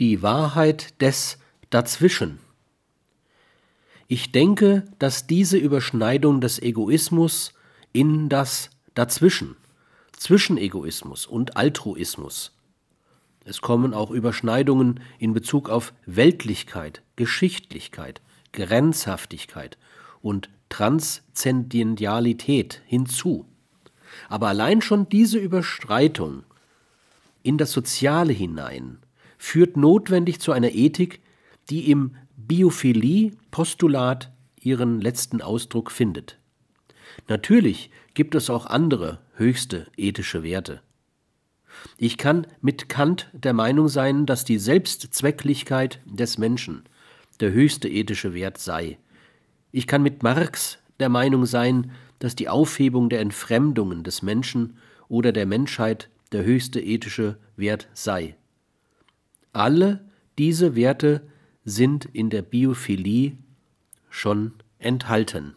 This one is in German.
Die Wahrheit des Dazwischen. Ich denke, dass diese Überschneidung des Egoismus in das Dazwischen, zwischen Egoismus und Altruismus. Es kommen auch Überschneidungen in Bezug auf Weltlichkeit, Geschichtlichkeit, Grenzhaftigkeit und Transzendentalität hinzu. Aber allein schon diese Überstreitung in das Soziale hinein führt notwendig zu einer Ethik, die im Biophilie-Postulat ihren letzten Ausdruck findet. Natürlich gibt es auch andere höchste ethische Werte. Ich kann mit Kant der Meinung sein, dass die Selbstzwecklichkeit des Menschen der höchste ethische Wert sei. Ich kann mit Marx der Meinung sein, dass die Aufhebung der Entfremdungen des Menschen oder der Menschheit der höchste ethische Wert sei. Alle diese Werte sind in der Biophilie schon enthalten.